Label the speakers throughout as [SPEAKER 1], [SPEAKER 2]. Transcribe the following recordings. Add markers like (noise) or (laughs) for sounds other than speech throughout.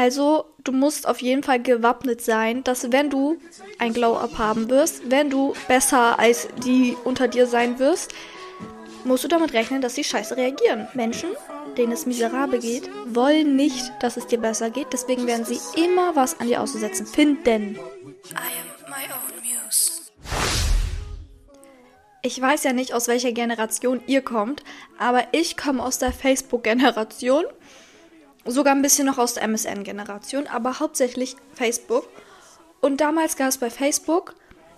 [SPEAKER 1] Also, du musst auf jeden Fall gewappnet sein, dass wenn du ein Glow-Up haben wirst, wenn du besser als die unter dir sein wirst, musst du damit rechnen, dass sie scheiße reagieren. Menschen, denen es miserabel geht, wollen nicht, dass es dir besser geht. Deswegen werden sie immer was an dir auszusetzen finden. Ich weiß ja nicht, aus welcher Generation ihr kommt, aber ich komme aus der Facebook-Generation sogar ein bisschen noch aus der MSN-Generation, aber hauptsächlich Facebook. Und damals gab es bei Facebook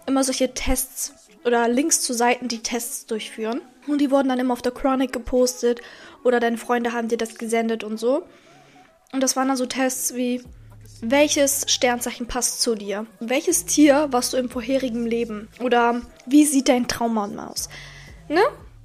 [SPEAKER 1] immer solche Tests oder Links zu Seiten, die Tests durchführen. Und die wurden dann immer auf der Chronic gepostet oder deine Freunde haben dir das gesendet und so. Und das waren dann so Tests wie, welches Sternzeichen passt zu dir? Welches Tier warst du im vorherigen Leben? Oder wie sieht dein Traummann aus? Ne?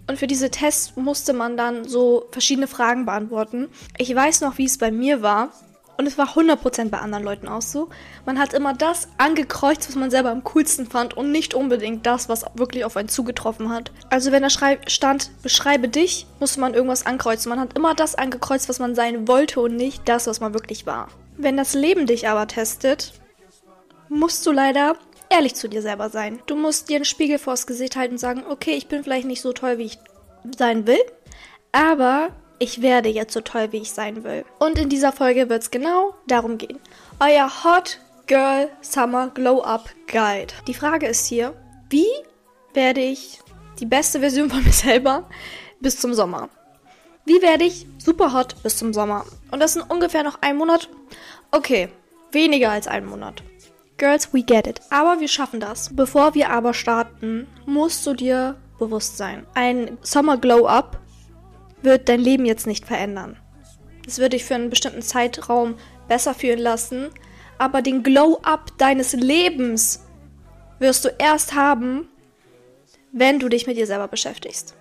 [SPEAKER 1] Und für diese Tests musste man dann so verschiedene Fragen beantworten. Ich weiß noch, wie es bei mir war. Und es war 100% bei anderen Leuten auch so. Man hat immer das angekreuzt, was man selber am coolsten fand und nicht unbedingt das, was wirklich auf einen zugetroffen hat. Also wenn da stand, beschreibe dich, musste man irgendwas ankreuzen. Man hat immer das angekreuzt, was man sein wollte und nicht das, was man wirklich war. Wenn das Leben dich aber testet, musst du leider ehrlich zu dir selber sein. Du musst dir einen Spiegel vors Gesicht halten und sagen, okay, ich bin vielleicht nicht so toll, wie ich sein will, aber ich werde jetzt so toll, wie ich sein will. Und in dieser Folge wird es genau darum gehen. Euer Hot Girl Summer Glow Up Guide. Die Frage ist hier, wie werde ich die beste Version von mir selber bis zum Sommer? Wie werde ich super hot bis zum Sommer? Und das sind ungefähr noch ein Monat. Okay, weniger als ein Monat. Girls, we get it. Aber wir schaffen das. Bevor wir aber starten, musst du dir bewusst sein. Ein Summer Glow Up wird dein Leben jetzt nicht verändern. Es wird dich für einen bestimmten Zeitraum besser fühlen lassen, aber den Glow Up deines Lebens wirst du erst haben, wenn du dich mit dir selber beschäftigst.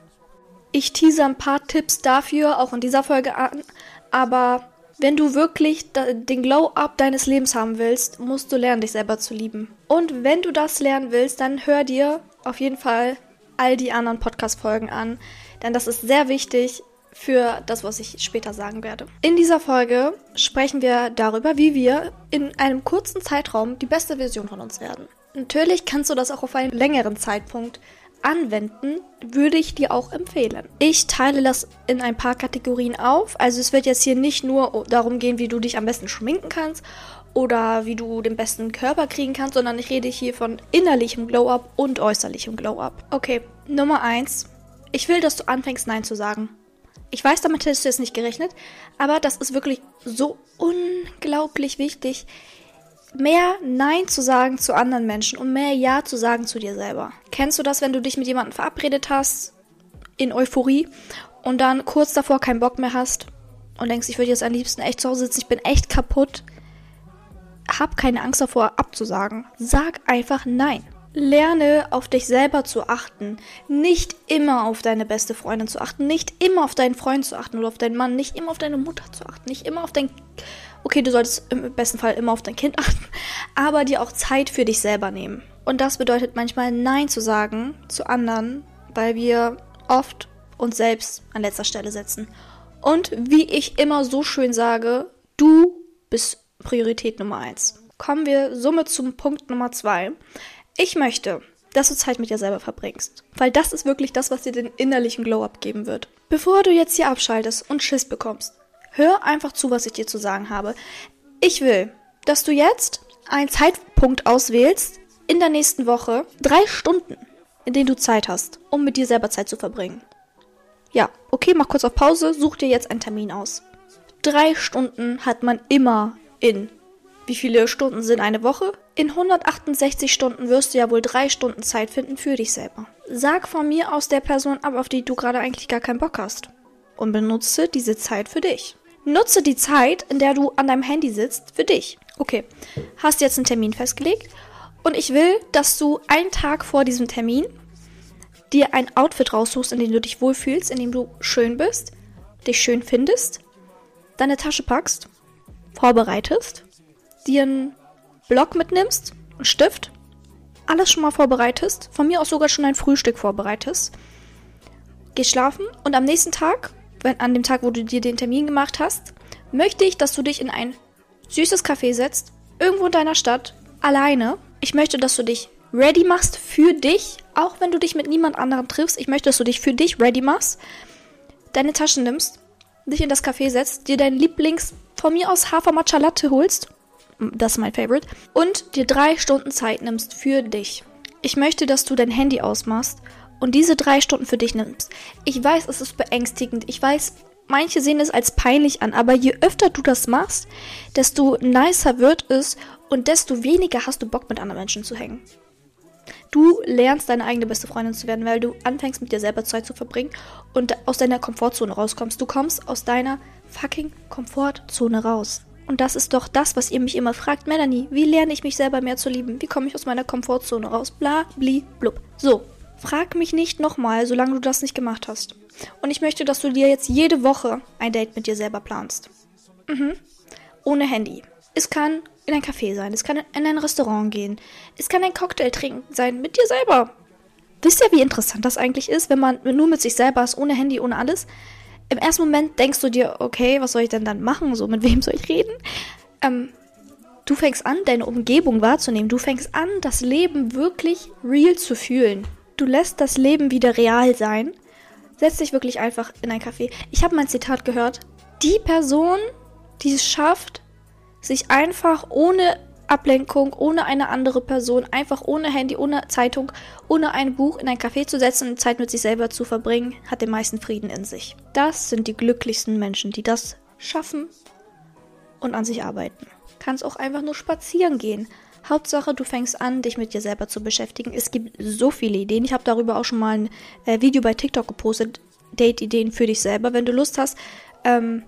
[SPEAKER 1] Ich tease ein paar Tipps dafür auch in dieser Folge an, aber wenn du wirklich den Glow-Up deines Lebens haben willst, musst du lernen, dich selber zu lieben. Und wenn du das lernen willst, dann hör dir auf jeden Fall all die anderen Podcast-Folgen an, denn das ist sehr wichtig für das, was ich später sagen werde. In dieser Folge sprechen wir darüber, wie wir in einem kurzen Zeitraum die beste Version von uns werden. Natürlich kannst du das auch auf einen längeren Zeitpunkt anwenden, würde ich dir auch empfehlen. Ich teile das in ein paar Kategorien auf. Also es wird jetzt hier nicht nur darum gehen, wie du dich am besten schminken kannst oder wie du den besten Körper kriegen kannst, sondern ich rede hier von innerlichem Glow-Up und äußerlichem Glow-Up. Okay, Nummer 1. Ich will, dass du anfängst, Nein zu sagen. Ich weiß, damit hättest du jetzt nicht gerechnet, aber das ist wirklich so unglaublich wichtig mehr Nein zu sagen zu anderen Menschen und mehr Ja zu sagen zu dir selber. Kennst du das, wenn du dich mit jemandem verabredet hast, in Euphorie, und dann kurz davor keinen Bock mehr hast und denkst, ich würde jetzt am liebsten echt zu Hause sitzen, ich bin echt kaputt? Hab keine Angst davor, abzusagen. Sag einfach Nein. Lerne auf dich selber zu achten. Nicht immer auf deine beste Freundin zu achten. Nicht immer auf deinen Freund zu achten oder auf deinen Mann. Nicht immer auf deine Mutter zu achten. Nicht immer auf dein Okay, du solltest im besten Fall immer auf dein Kind (laughs) achten, aber dir auch Zeit für dich selber nehmen. Und das bedeutet manchmal Nein zu sagen zu anderen, weil wir oft uns selbst an letzter Stelle setzen. Und wie ich immer so schön sage, du bist Priorität Nummer eins. Kommen wir somit zum Punkt Nummer zwei. Ich möchte, dass du Zeit mit dir selber verbringst. Weil das ist wirklich das, was dir den innerlichen Glow-Up geben wird. Bevor du jetzt hier abschaltest und Schiss bekommst, Hör einfach zu, was ich dir zu sagen habe. Ich will, dass du jetzt einen Zeitpunkt auswählst in der nächsten Woche, drei Stunden, in denen du Zeit hast, um mit dir selber Zeit zu verbringen. Ja, okay, mach kurz auf Pause, such dir jetzt einen Termin aus. Drei Stunden hat man immer in. Wie viele Stunden sind eine Woche? In 168 Stunden wirst du ja wohl drei Stunden Zeit finden für dich selber. Sag von mir aus der Person ab, auf die du gerade eigentlich gar keinen Bock hast. Und benutze diese Zeit für dich. Nutze die Zeit, in der du an deinem Handy sitzt, für dich. Okay, hast jetzt einen Termin festgelegt und ich will, dass du einen Tag vor diesem Termin dir ein Outfit raussuchst, in dem du dich wohlfühlst, in dem du schön bist, dich schön findest, deine Tasche packst, vorbereitest, dir einen Block mitnimmst, einen Stift, alles schon mal vorbereitest, von mir aus sogar schon ein Frühstück vorbereitest, geh schlafen und am nächsten Tag wenn, an dem Tag, wo du dir den Termin gemacht hast, möchte ich, dass du dich in ein süßes Kaffee setzt, irgendwo in deiner Stadt, alleine. Ich möchte, dass du dich ready machst für dich, auch wenn du dich mit niemand anderem triffst. Ich möchte, dass du dich für dich ready machst, deine Taschen nimmst, dich in das Café setzt, dir dein Lieblings, von mir aus Hafer Matcha Latte holst, das ist mein Favorite, und dir drei Stunden Zeit nimmst für dich. Ich möchte, dass du dein Handy ausmachst und diese drei Stunden für dich nimmst. Ich weiß, es ist beängstigend. Ich weiß, manche sehen es als peinlich an, aber je öfter du das machst, desto nicer wird es und desto weniger hast du Bock mit anderen Menschen zu hängen. Du lernst deine eigene beste Freundin zu werden, weil du anfängst mit dir selber Zeit zu verbringen und aus deiner Komfortzone rauskommst. Du kommst aus deiner fucking Komfortzone raus. Und das ist doch das, was ihr mich immer fragt. Melanie, wie lerne ich mich selber mehr zu lieben? Wie komme ich aus meiner Komfortzone raus? Bla, bli, blub. So, frag mich nicht nochmal, solange du das nicht gemacht hast. Und ich möchte, dass du dir jetzt jede Woche ein Date mit dir selber planst. Mhm. Ohne Handy. Es kann in ein Café sein, es kann in ein Restaurant gehen, es kann ein Cocktail trinken sein mit dir selber. Wisst ihr, wie interessant das eigentlich ist, wenn man nur mit sich selber ist, ohne Handy, ohne alles? Im ersten Moment denkst du dir, okay, was soll ich denn dann machen? So, mit wem soll ich reden? Ähm, du fängst an, deine Umgebung wahrzunehmen. Du fängst an, das Leben wirklich real zu fühlen. Du lässt das Leben wieder real sein. Setz dich wirklich einfach in ein Café. Ich habe mein Zitat gehört. Die Person, die es schafft, sich einfach ohne Ablenkung, ohne eine andere Person, einfach ohne Handy, ohne Zeitung, ohne ein Buch in ein Café zu setzen und Zeit mit sich selber zu verbringen, hat den meisten Frieden in sich. Das sind die glücklichsten Menschen, die das schaffen und an sich arbeiten. Kannst auch einfach nur spazieren gehen. Hauptsache, du fängst an, dich mit dir selber zu beschäftigen. Es gibt so viele Ideen. Ich habe darüber auch schon mal ein äh, Video bei TikTok gepostet. Date-Ideen für dich selber. Wenn du Lust hast, ähm,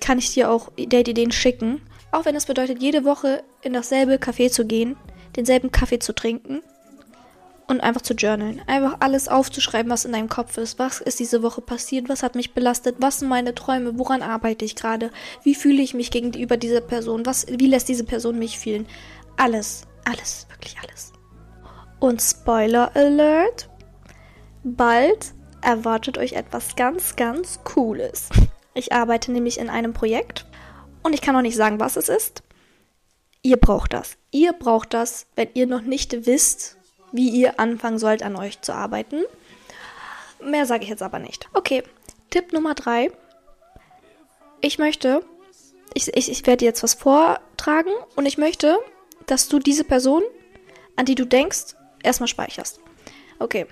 [SPEAKER 1] kann ich dir auch Date-Ideen schicken. Auch wenn es bedeutet, jede Woche in dasselbe Café zu gehen, denselben Kaffee zu trinken und einfach zu journalen. Einfach alles aufzuschreiben, was in deinem Kopf ist. Was ist diese Woche passiert? Was hat mich belastet? Was sind meine Träume? Woran arbeite ich gerade? Wie fühle ich mich gegenüber dieser Person? Was, wie lässt diese Person mich fühlen? Alles. Alles. Wirklich alles. Und Spoiler Alert. Bald erwartet euch etwas ganz, ganz Cooles. Ich arbeite nämlich in einem Projekt und ich kann noch nicht sagen, was es ist. Ihr braucht das. Ihr braucht das, wenn ihr noch nicht wisst, wie ihr anfangen sollt, an euch zu arbeiten. Mehr sage ich jetzt aber nicht. Okay, Tipp Nummer drei. Ich möchte, ich, ich, ich werde jetzt was vortragen und ich möchte, dass du diese Person, an die du denkst, erstmal speicherst. Okay.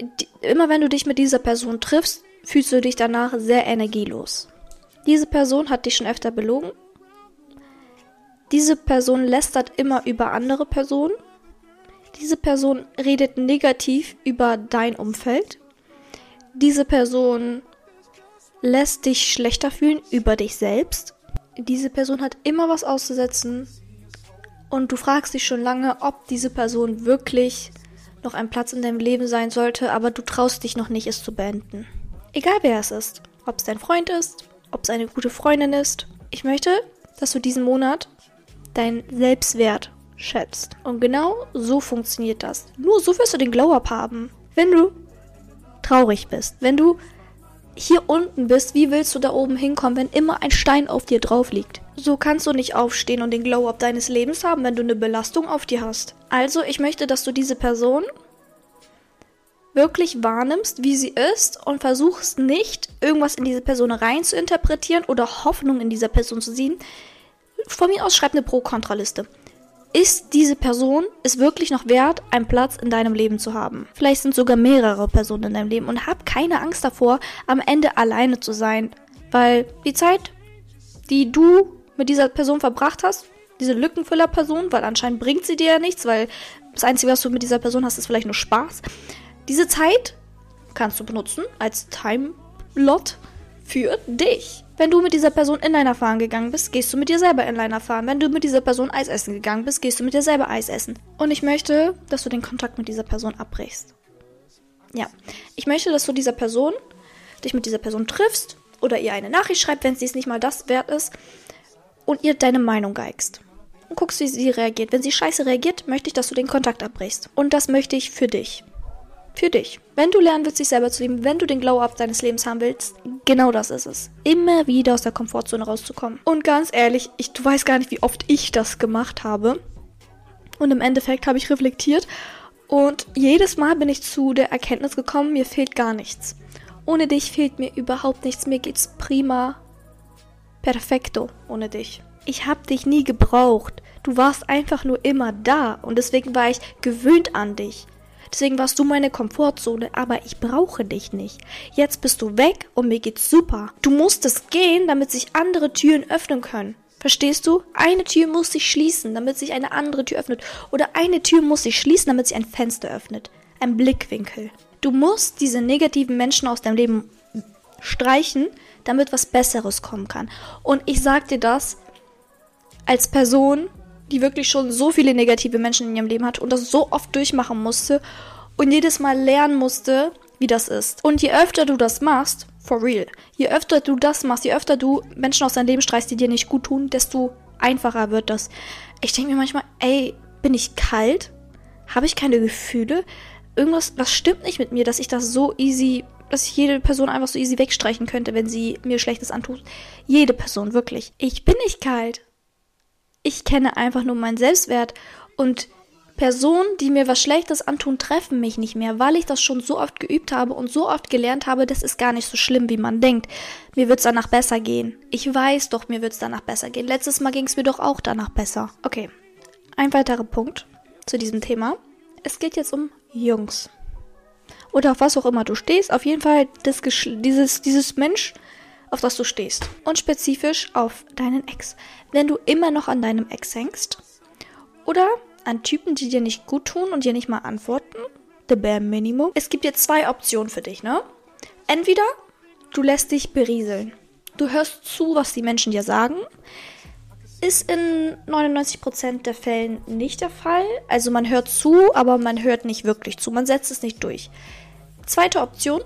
[SPEAKER 1] Die, immer wenn du dich mit dieser Person triffst, fühlst du dich danach sehr energielos. Diese Person hat dich schon öfter belogen. Diese Person lästert immer über andere Personen. Diese Person redet negativ über dein Umfeld. Diese Person lässt dich schlechter fühlen über dich selbst. Diese Person hat immer was auszusetzen. Und du fragst dich schon lange, ob diese Person wirklich noch ein Platz in deinem Leben sein sollte, aber du traust dich noch nicht, es zu beenden. Egal wer es ist. Ob es dein Freund ist, ob es eine gute Freundin ist. Ich möchte, dass du diesen Monat deinen Selbstwert schätzt. Und genau so funktioniert das. Nur so wirst du den Glow-Up haben. Wenn du traurig bist, wenn du hier unten bist, wie willst du da oben hinkommen, wenn immer ein Stein auf dir drauf liegt? So kannst du nicht aufstehen und den Glow-Up deines Lebens haben, wenn du eine Belastung auf dir hast. Also, ich möchte, dass du diese Person wirklich wahrnimmst, wie sie ist und versuchst nicht, irgendwas in diese Person rein zu interpretieren oder Hoffnung in dieser Person zu sehen. Von mir aus schreib eine Pro-Kontra-Liste. Ist diese Person es wirklich noch wert, einen Platz in deinem Leben zu haben? Vielleicht sind sogar mehrere Personen in deinem Leben und hab keine Angst davor, am Ende alleine zu sein, weil die Zeit, die du mit dieser Person verbracht hast, diese Lückenfüller-Person, weil anscheinend bringt sie dir ja nichts, weil das Einzige, was du mit dieser Person hast, ist vielleicht nur Spaß. Diese Zeit kannst du benutzen als Time-Lot für dich. Wenn du mit dieser Person Inliner fahren gegangen bist, gehst du mit dir selber Inliner fahren. Wenn du mit dieser Person Eis essen gegangen bist, gehst du mit dir selber Eis essen. Und ich möchte, dass du den Kontakt mit dieser Person abbrichst. Ja, ich möchte, dass du dieser Person, dich mit dieser Person triffst oder ihr eine Nachricht schreibst, wenn sie es nicht mal das wert ist und ihr deine Meinung geigst. Und guckst, wie sie reagiert. Wenn sie scheiße reagiert, möchte ich, dass du den Kontakt abbrichst. Und das möchte ich für dich Für dich. Wenn du lernen willst, dich selber zu lieben, wenn du den Glow-Up deines Lebens haben willst, genau das ist es. Immer wieder aus der Komfortzone rauszukommen. Und ganz ehrlich, ich, du weißt gar nicht, wie oft ich das gemacht habe. Und im Endeffekt habe ich reflektiert und jedes Mal bin ich zu der Erkenntnis gekommen, mir fehlt gar nichts. Ohne dich fehlt mir überhaupt nichts. Mir geht's prima. Perfekto ohne dich. Ich hab dich nie gebraucht. Du warst einfach nur immer da und deswegen war ich gewöhnt an dich. Deswegen warst du meine Komfortzone, aber ich brauche dich nicht. Jetzt bist du weg und mir geht's super. Du musstest gehen, damit sich andere Türen öffnen können. Verstehst du? Eine Tür muss sich schließen, damit sich eine andere Tür öffnet. Oder eine Tür muss sich schließen, damit sich ein Fenster öffnet. Ein Blickwinkel. Du musst diese negativen Menschen aus deinem Leben streichen, damit was Besseres kommen kann. Und ich sag dir das als Person, die wirklich schon so viele negative Menschen in ihrem Leben hat und das so oft durchmachen musste und jedes Mal lernen musste, wie das ist. Und je öfter du das machst, for real, je öfter du das machst, je öfter du Menschen aus deinem Leben streichst, die dir nicht gut tun, desto einfacher wird das. Ich denke mir manchmal, ey, bin ich kalt? Habe ich keine Gefühle? Irgendwas, was stimmt nicht mit mir, dass ich das so easy, dass ich jede Person einfach so easy wegstreichen könnte, wenn sie mir Schlechtes antut. Jede Person, wirklich. Ich bin nicht kalt. Ich kenne einfach nur meinen Selbstwert und Personen, die mir was Schlechtes antun, treffen mich nicht mehr, weil ich das schon so oft geübt habe und so oft gelernt habe, das ist gar nicht so schlimm, wie man denkt. Mir wird's danach besser gehen. Ich weiß doch, mir wird's danach besser gehen. Letztes Mal ging's mir doch auch danach besser. Okay. Ein weiterer Punkt zu diesem Thema. Es geht jetzt um Jungs. Oder auf was auch immer du stehst. Auf jeden Fall das dieses, dieses Mensch, auf das du stehst. Und spezifisch auf deinen Ex. Wenn du immer noch an deinem Ex hängst oder an Typen, die dir nicht gut tun und dir nicht mal antworten, the bare minimum. Es gibt jetzt zwei Optionen für dich, ne? Entweder du lässt dich berieseln. Du hörst zu, was die Menschen dir sagen. Ist in 99% der Fällen nicht der Fall. Also man hört zu, aber man hört nicht wirklich zu. Man setzt es nicht durch. Zweite Option,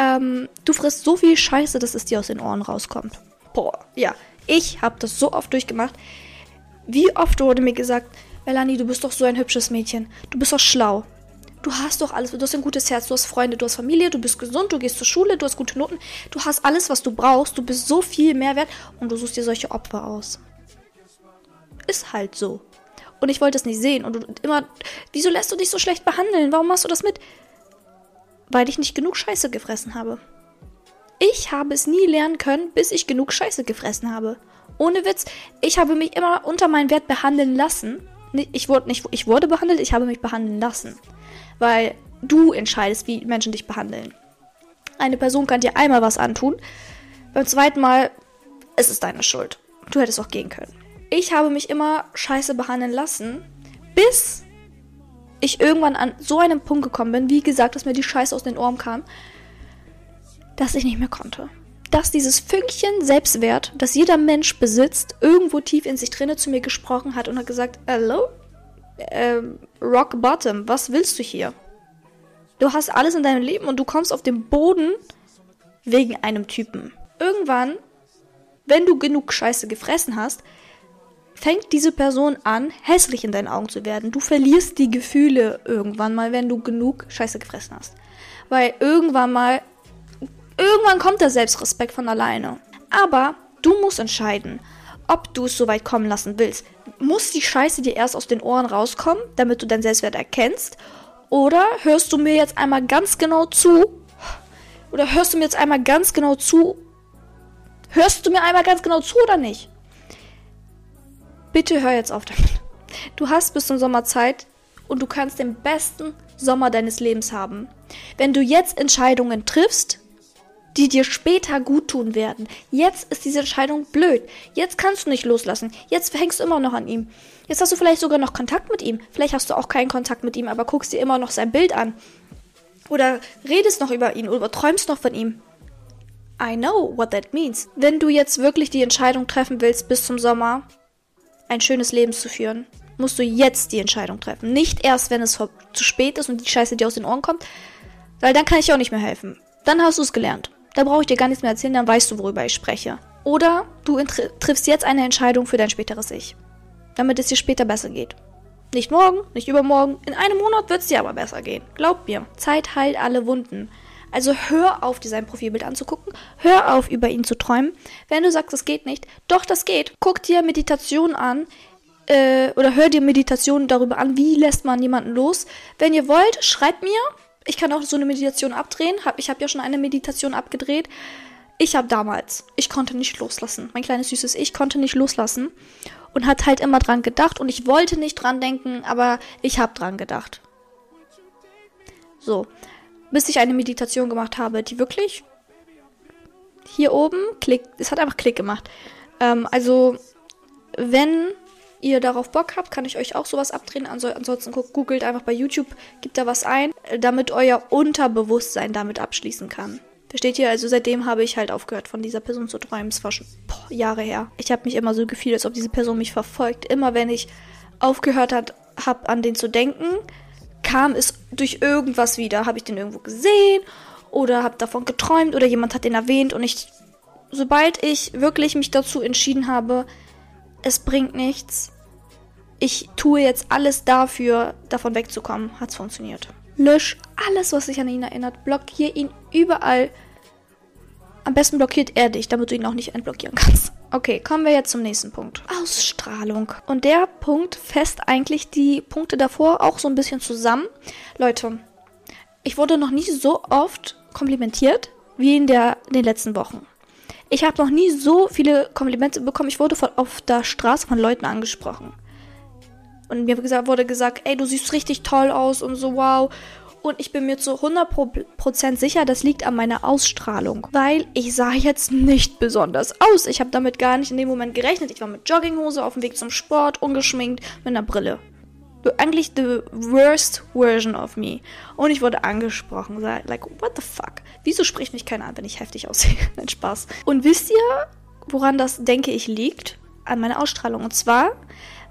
[SPEAKER 1] ähm, du frisst so viel Scheiße, dass es dir aus den Ohren rauskommt. Boah, ja. Ich habe das so oft durchgemacht. Wie oft wurde mir gesagt, Melanie, du bist doch so ein hübsches Mädchen. Du bist doch schlau. Du hast doch alles. Du hast ein gutes Herz, du hast Freunde, du hast Familie, du bist gesund, du gehst zur Schule, du hast gute Noten. Du hast alles, was du brauchst. Du bist so viel mehr wert und du suchst dir solche Opfer aus. Ist halt so. Und ich wollte es nicht sehen. Und immer, wieso lässt du dich so schlecht behandeln? Warum machst du das mit? Weil ich nicht genug Scheiße gefressen habe. Ich habe es nie lernen können, bis ich genug Scheiße gefressen habe. Ohne Witz, ich habe mich immer unter meinen Wert behandeln lassen. Ich wurde nicht, ich wurde behandelt, ich habe mich behandeln lassen. Weil du entscheidest, wie Menschen dich behandeln. Eine Person kann dir einmal was antun, beim zweiten Mal ist es deine Schuld. Du hättest auch gehen können. Ich habe mich immer scheiße behandeln lassen, bis ich irgendwann an so einem Punkt gekommen bin, wie gesagt, dass mir die Scheiße aus den Ohren kam, dass ich nicht mehr konnte. Dass dieses Fünkchen Selbstwert, das jeder Mensch besitzt, irgendwo tief in sich drinne zu mir gesprochen hat und hat gesagt, Hello? Ähm, Rock Bottom, was willst du hier? Du hast alles in deinem Leben und du kommst auf den Boden wegen einem Typen. Irgendwann, wenn du genug Scheiße gefressen hast, fängt diese Person an, hässlich in deinen Augen zu werden. Du verlierst die Gefühle irgendwann mal, wenn du genug Scheiße gefressen hast. Weil irgendwann mal, irgendwann kommt der Selbstrespekt von alleine. Aber du musst entscheiden, ob du es so weit kommen lassen willst. Muss die Scheiße dir erst aus den Ohren rauskommen, damit du deinen Selbstwert erkennst? Oder hörst du mir jetzt einmal ganz genau zu? Oder hörst du mir jetzt einmal ganz genau zu? Hörst du mir einmal ganz genau zu oder nicht? Bitte hör jetzt auf damit. Du hast bis zum Sommer Zeit und du kannst den besten Sommer deines Lebens haben. Wenn du jetzt Entscheidungen triffst, die dir später gut tun werden. Jetzt ist diese Entscheidung blöd. Jetzt kannst du nicht loslassen. Jetzt hängst du immer noch an ihm. Jetzt hast du vielleicht sogar noch Kontakt mit ihm. Vielleicht hast du auch keinen Kontakt mit ihm, aber guckst dir immer noch sein Bild an. Oder redest noch über ihn oder träumst noch von ihm. I know what that means. Wenn du jetzt wirklich die Entscheidung treffen willst bis zum Sommer, ein schönes Leben zu führen, musst du jetzt die Entscheidung treffen. Nicht erst, wenn es zu spät ist und die Scheiße dir aus den Ohren kommt, weil dann kann ich auch nicht mehr helfen. Dann hast du es gelernt. Da brauche ich dir gar nichts mehr erzählen, dann weißt du, worüber ich spreche. Oder du triffst jetzt eine Entscheidung für dein späteres Ich, damit es dir später besser geht. Nicht morgen, nicht übermorgen. In einem Monat wird es dir aber besser gehen. Glaub mir. Zeit heilt alle Wunden. Also hör auf, dir sein Profilbild anzugucken. Hör auf, über ihn zu träumen. Wenn du sagst, das geht nicht, doch, das geht. Guck dir Meditation an. Äh, oder hör dir Meditationen darüber an, wie lässt man jemanden los. Wenn ihr wollt, schreibt mir. Ich kann auch so eine Meditation abdrehen. ich habe ja schon eine Meditation abgedreht. Ich habe damals, ich konnte nicht loslassen. Mein kleines süßes Ich konnte nicht loslassen und hat halt immer dran gedacht und ich wollte nicht dran denken, aber ich habe dran gedacht. So, bis ich eine Meditation gemacht habe, die wirklich hier oben Klick, es hat einfach Klick gemacht. Ähm, also, wenn ihr darauf Bock habt, kann ich euch auch sowas abdrehen. ansonsten googelt einfach bei YouTube, gibt da was ein, damit euer Unterbewusstsein damit abschließen kann. Versteht ihr? Also seitdem habe ich halt aufgehört, von dieser Person zu träumen. Es war schon boah, Jahre her. Ich habe mich immer so gefühlt, als ob diese Person mich verfolgt. Immer wenn ich aufgehört habe, an den zu denken, kam es durch irgendwas wieder. Habe ich den irgendwo gesehen oder habe davon geträumt oder jemand hat den erwähnt und ich, sobald ich wirklich mich dazu entschieden habe, es bringt nichts, ich tue jetzt alles dafür, davon wegzukommen, hat es funktioniert. Lösch alles, was sich an ihn erinnert, blockier ihn überall. Am besten blockiert er dich, damit du ihn auch nicht entblockieren kannst. Okay, kommen wir jetzt zum nächsten Punkt. Ausstrahlung. Und der Punkt fest eigentlich die Punkte davor auch so ein bisschen zusammen. Leute, ich wurde noch nie so oft komplimentiert wie in, der, in den letzten Wochen. Ich habe noch nie so viele Komplimente bekommen. Ich wurde von, auf der Straße von Leuten angesprochen. Und mir wurde gesagt, ey, du siehst richtig toll aus und so, wow. Und ich bin mir zu 100% sicher, das liegt an meiner Ausstrahlung. Weil ich sah jetzt nicht besonders aus. Ich habe damit gar nicht in dem Moment gerechnet. Ich war mit Jogginghose auf dem Weg zum Sport, ungeschminkt, mit einer Brille. Eigentlich the worst version of me. Und ich wurde angesprochen. Like, what the fuck? Wieso spricht mich keiner an, wenn ich heftig aussehe? (laughs) Nein, Spaß. Und wisst ihr, woran das, denke ich, liegt? An meiner Ausstrahlung. Und zwar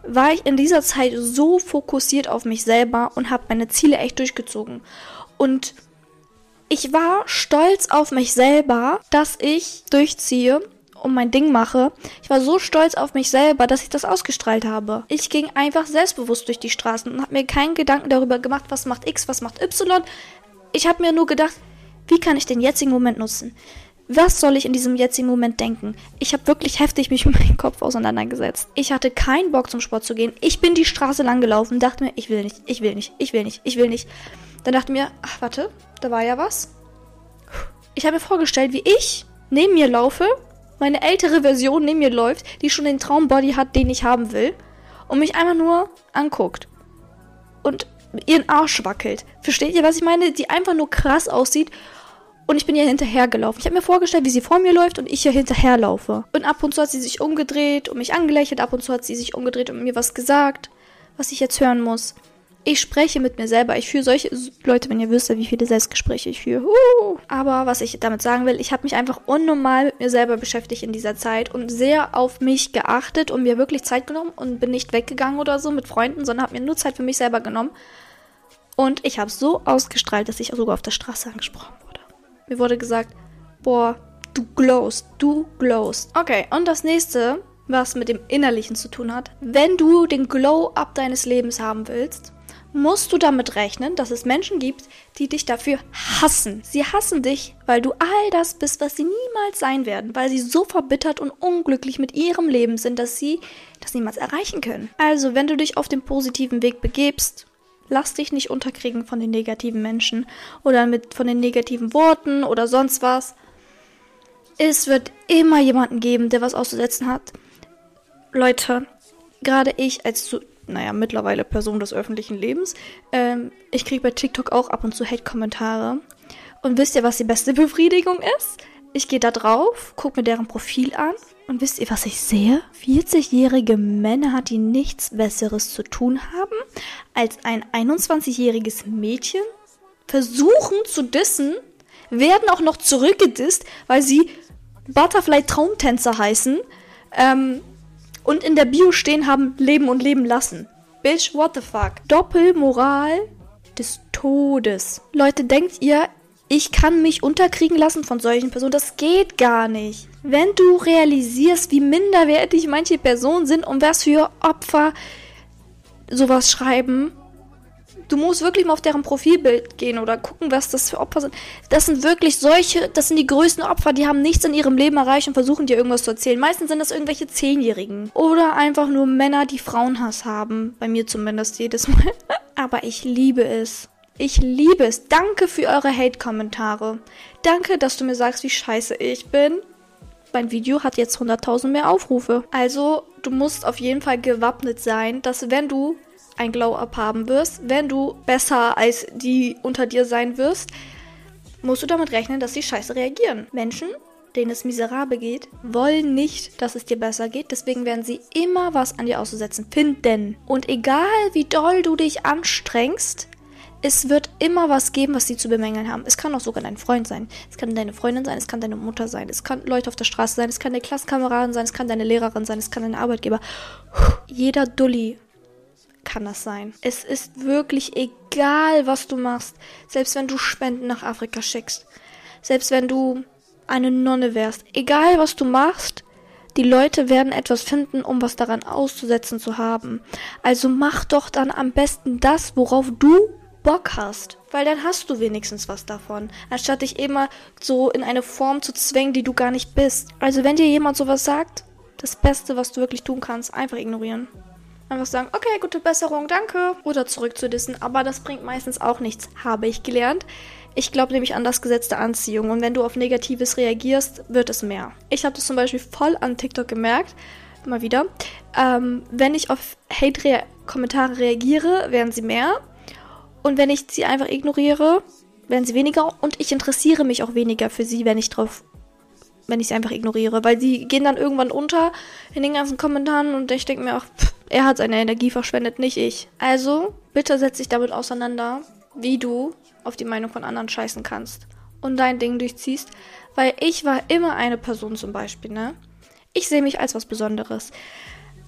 [SPEAKER 1] war ich in dieser Zeit so fokussiert auf mich selber und habe meine Ziele echt durchgezogen. Und ich war stolz auf mich selber, dass ich durchziehe und mein Ding mache. Ich war so stolz auf mich selber, dass ich das ausgestrahlt habe. Ich ging einfach selbstbewusst durch die Straßen und habe mir keinen Gedanken darüber gemacht, was macht X, was macht Y. Ich habe mir nur gedacht, wie kann ich den jetzigen Moment nutzen? Was soll ich in diesem jetzigen Moment denken? Ich habe wirklich heftig mich (laughs) mit meinem Kopf auseinandergesetzt. Ich hatte keinen Bock zum Sport zu gehen. Ich bin die Straße lang gelaufen, dachte mir, ich will nicht, ich will nicht, ich will nicht, ich will nicht. Dann dachte mir, ach warte, da war ja was. Ich habe mir vorgestellt, wie ich neben mir laufe, meine ältere Version neben mir läuft, die schon den Traumbody hat, den ich haben will, und mich einfach nur anguckt. Und ihren Arsch wackelt. Versteht ihr, was ich meine? Die einfach nur krass aussieht und ich bin ihr hinterhergelaufen. Ich habe mir vorgestellt, wie sie vor mir läuft und ich ihr hinterherlaufe. Und ab und zu hat sie sich umgedreht und mich angelächelt, ab und zu hat sie sich umgedreht und mir was gesagt, was ich jetzt hören muss. Ich spreche mit mir selber. Ich führe solche Leute, wenn ihr wüsstet, wie viele Selbstgespräche ich führe. Uh. Aber was ich damit sagen will, ich habe mich einfach unnormal mit mir selber beschäftigt in dieser Zeit und sehr auf mich geachtet und mir wirklich Zeit genommen und bin nicht weggegangen oder so mit Freunden, sondern habe mir nur Zeit für mich selber genommen. Und ich habe so ausgestrahlt, dass ich sogar auf der Straße angesprochen wurde. Mir wurde gesagt, boah, du glowst, du glowst. Okay, und das nächste, was mit dem Innerlichen zu tun hat. Wenn du den Glow-Up deines Lebens haben willst, musst du damit rechnen, dass es Menschen gibt, die dich dafür hassen. Sie hassen dich, weil du all das bist, was sie niemals sein werden, weil sie so verbittert und unglücklich mit ihrem Leben sind, dass sie das niemals erreichen können. Also, wenn du dich auf den positiven Weg begebst, lass dich nicht unterkriegen von den negativen Menschen oder mit von den negativen Worten oder sonst was. Es wird immer jemanden geben, der was auszusetzen hat. Leute, gerade ich als naja, mittlerweile Person des öffentlichen Lebens, ähm, ich kriege bei TikTok auch ab und zu Hate-Kommentare. Und wisst ihr, was die beste (laughs) Befriedigung ist? Ich gehe da drauf, gucke mir deren Profil an und wisst ihr, was ich sehe? 40-jährige Männer, die nichts Besseres zu tun haben, als ein 21-jähriges Mädchen versuchen zu dissen, werden auch noch zurückgedisst, weil sie Butterfly Traumtänzer heißen ähm, und in der Bio stehen haben Leben und Leben lassen. Bitch, what the fuck? Doppelmoral des Todes. Leute, denkt ihr, ich kann mich unterkriegen lassen von solchen Personen. Das geht gar nicht. Wenn du realisierst, wie minderwertig manche Personen sind und was für Opfer sowas schreiben. Du musst wirklich mal auf deren Profilbild gehen oder gucken, was das für Opfer sind. Das sind wirklich solche, das sind die größten Opfer, die haben nichts in ihrem Leben erreicht und versuchen dir irgendwas zu erzählen. Meistens sind das irgendwelche Zehnjährigen. Oder einfach nur Männer, die Frauenhass haben. Bei mir zumindest jedes Mal. (laughs) Aber ich liebe es. Ich liebe es. Danke für eure Hate-Kommentare. Danke, dass du mir sagst, wie scheiße ich bin. Mein Video hat jetzt 100.000 mehr Aufrufe. Also, du musst auf jeden Fall gewappnet sein, dass wenn du ein Glow-Up haben wirst, wenn du besser als die unter dir sein wirst, musst du damit rechnen, dass sie scheiße reagieren. Menschen, denen es miserabel geht, wollen nicht, dass es dir besser geht. Deswegen werden sie immer was an dir auszusetzen finden. Und egal wie doll du dich anstrengst, es wird immer was geben, was sie zu bemängeln haben. Es kann auch sogar dein Freund sein. Es kann deine Freundin sein, es kann deine Mutter sein, es kann Leute auf der Straße sein, es kann deine Klassenkameraden sein, es kann deine Lehrerin sein, es kann dein Arbeitgeber. Jeder Dulli kann das sein. Es ist wirklich egal, was du machst. Selbst wenn du Spenden nach Afrika schickst. Selbst wenn du eine Nonne wärst. Egal, was du machst, die Leute werden etwas finden, um was daran auszusetzen zu haben. Also mach doch dann am besten das, worauf du Bock hast. Weil dann hast du wenigstens was davon. Anstatt dich immer so in eine Form zu zwängen, die du gar nicht bist. Also wenn dir jemand sowas sagt, das Beste, was du wirklich tun kannst, einfach ignorieren. Einfach sagen, okay, gute Besserung, danke. Oder zurück zu dissen. Aber das bringt meistens auch nichts, habe ich gelernt. Ich glaube nämlich an das Gesetz der Anziehung. Und wenn du auf Negatives reagierst, wird es mehr. Ich habe das zum Beispiel voll an TikTok gemerkt. Mal wieder. Ähm, wenn ich auf Hate-Kommentare reagiere, werden sie mehr. Und wenn ich sie einfach ignoriere, werden sie weniger. Und ich interessiere mich auch weniger für sie, wenn ich drauf wenn ich sie einfach ignoriere, weil sie gehen dann irgendwann unter in den ganzen Kommentaren und ich denke mir auch, pff, er hat seine Energie verschwendet, nicht ich. Also, bitte setz dich damit auseinander, wie du auf die Meinung von anderen scheißen kannst und dein Ding durchziehst, weil ich war immer eine Person zum Beispiel, ne? Ich sehe mich als was Besonderes.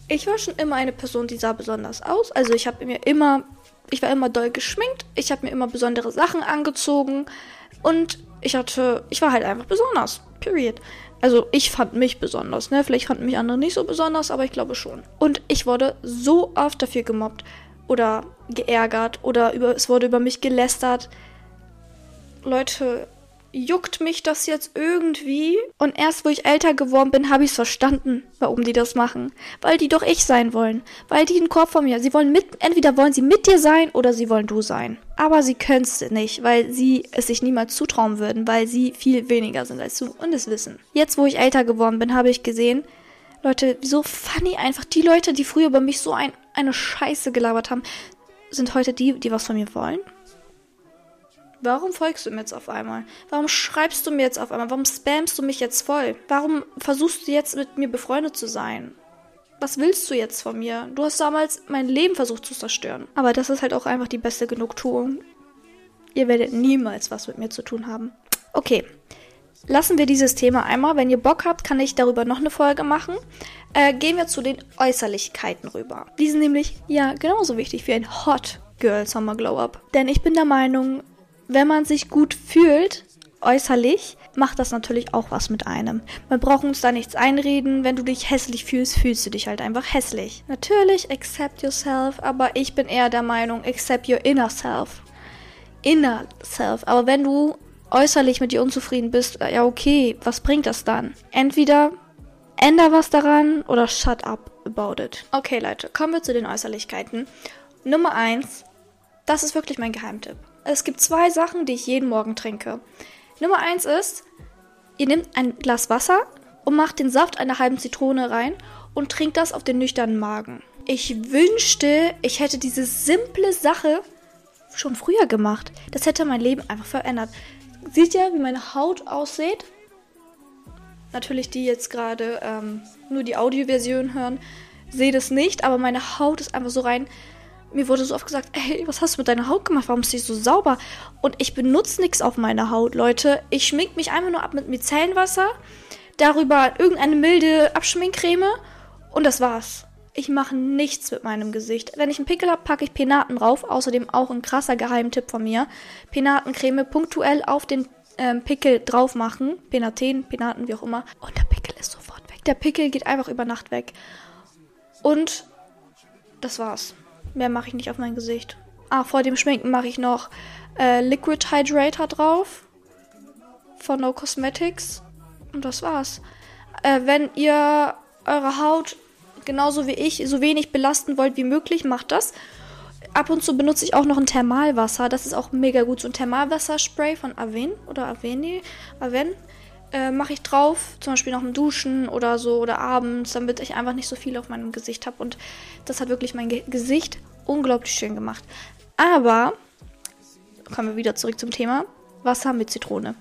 [SPEAKER 1] Ich war schon immer eine Person, die sah besonders aus. Also ich habe mir immer, ich war immer doll geschminkt, ich habe mir immer besondere Sachen angezogen und ich hatte, ich war halt einfach besonders. Period. Also ich fand mich besonders, ne? Vielleicht fanden mich andere nicht so besonders, aber ich glaube schon. Und ich wurde so oft dafür gemobbt oder geärgert oder über, es wurde über mich gelästert. Leute, juckt mich das jetzt irgendwie? Und erst wo ich älter geworden bin, habe ich es verstanden, warum die das machen. Weil die doch ich sein wollen. Weil die einen Korb von mir. Sie wollen mit, entweder wollen sie mit dir sein oder sie wollen du sein. Aber sie können es nicht, weil sie es sich niemals zutrauen würden, weil sie viel weniger sind als du und es wissen. Jetzt, wo ich älter geworden bin, habe ich gesehen, Leute, so funny einfach. Die Leute, die früher über mich so ein, eine Scheiße gelabert haben, sind heute die, die was von mir wollen. Warum folgst du mir jetzt auf einmal? Warum schreibst du mir jetzt auf einmal? Warum spammst du mich jetzt voll? Warum versuchst du jetzt mit mir befreundet zu sein? Was willst du jetzt von mir? Du hast damals mein Leben versucht zu zerstören. Aber das ist halt auch einfach die beste Genugtuung. Ihr werdet niemals was mit mir zu tun haben. Okay. Lassen wir dieses Thema einmal. Wenn ihr Bock habt, kann ich darüber noch eine Folge machen. Äh, gehen wir zu den Äußerlichkeiten rüber. Die sind nämlich ja genauso wichtig wie ein Hot Girl Summer Glow Up. Denn ich bin der Meinung, wenn man sich gut fühlt, äußerlich, macht das natürlich auch was mit einem. Man braucht uns da nichts einreden. Wenn du dich hässlich fühlst, fühlst du dich halt einfach hässlich. Natürlich, accept yourself, aber ich bin eher der Meinung, accept your inner self. Inner self. Aber wenn du äußerlich mit dir unzufrieden bist, ja okay, was bringt das dann? Entweder änder was daran oder shut up about it. Okay, Leute, kommen wir zu den Äußerlichkeiten. Nummer eins, das ist wirklich mein Geheimtipp. Es gibt zwei Sachen, die ich jeden Morgen trinke. Nummer eins ist, ihr nehmt ein Glas Wasser und macht den Saft einer halben Zitrone rein und trinkt das auf den nüchternen Magen. Ich wünschte, ich hätte diese simple Sache schon früher gemacht. Das hätte mein Leben einfach verändert. Seht ihr, wie meine Haut aussieht? Natürlich die jetzt gerade ähm, nur die Audioversion hören, seht es nicht, aber meine Haut ist einfach so rein mir wurde so oft gesagt, ey, was hast du mit deiner Haut gemacht? Warum ist die so sauber? Und ich benutze nichts auf meiner Haut, Leute. Ich schmink mich einfach nur ab mit Micellenwasser, darüber irgendeine milde Abschminkcreme und das war's. Ich mache nichts mit meinem Gesicht. Wenn ich einen Pickel habe, packe ich Penaten drauf. Außerdem auch ein krasser Geheimtipp von mir. Penatencreme punktuell auf den ähm, Pickel drauf machen. Penaten, Penaten, wie auch immer. Und der Pickel ist sofort weg. Der Pickel geht einfach über Nacht weg. Und das war's. Mehr mache ich nicht auf mein Gesicht. Ah, vor dem Schminken mache ich noch äh, Liquid Hydrator drauf. Von No Cosmetics. Und das war's. Äh, wenn ihr eure Haut genauso wie ich so wenig belasten wollt wie möglich, macht das. Ab und zu benutze ich auch noch ein Thermalwasser. Das ist auch mega gut. So ein Thermalwasserspray von Aven oder Aveni. Aven. Äh, mache ich drauf, zum Beispiel nach dem Duschen oder so oder abends, damit ich einfach nicht so viel auf meinem Gesicht habe. Und das hat wirklich mein Ge Gesicht unglaublich schön gemacht. Aber kommen wir wieder zurück zum Thema Wasser mit Zitrone.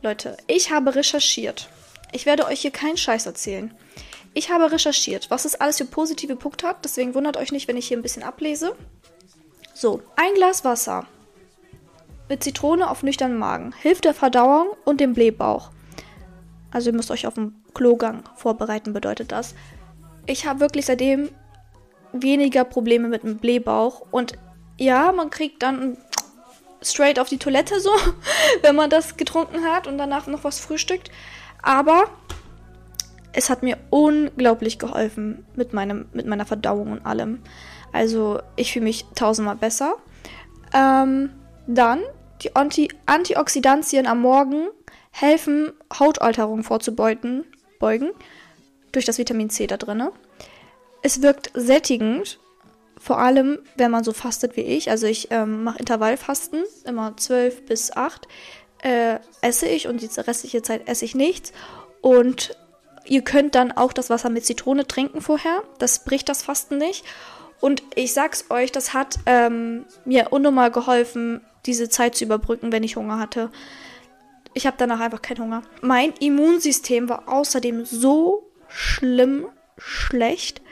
[SPEAKER 1] Leute, ich habe recherchiert. Ich werde euch hier keinen Scheiß erzählen. Ich habe recherchiert, was es alles für positive Punkte hat. Deswegen wundert euch nicht, wenn ich hier ein bisschen ablese. So, ein Glas Wasser mit Zitrone auf nüchternen Magen hilft der Verdauung und dem Blähbauch. Also ihr müsst euch auf den Klogang vorbereiten, bedeutet das. Ich habe wirklich seitdem weniger Probleme mit dem Blähbauch. Und ja, man kriegt dann straight auf die Toilette so, (laughs) wenn man das getrunken hat und danach noch was frühstückt. Aber es hat mir unglaublich geholfen mit, meinem, mit meiner Verdauung und allem. Also ich fühle mich tausendmal besser. Ähm, dann die Anti Antioxidantien am Morgen helfen, Hautalterungen vorzubeugen, beugen, durch das Vitamin C da drin. Es wirkt sättigend, vor allem wenn man so fastet wie ich. Also ich ähm, mache Intervallfasten, immer 12 bis 8 äh, esse ich und die restliche Zeit esse ich nichts. Und ihr könnt dann auch das Wasser mit Zitrone trinken vorher. Das bricht das Fasten nicht. Und ich sag's euch, das hat ähm, mir unnormal geholfen, diese Zeit zu überbrücken, wenn ich Hunger hatte. Ich habe danach einfach keinen Hunger. Mein Immunsystem war außerdem so schlimm schlecht.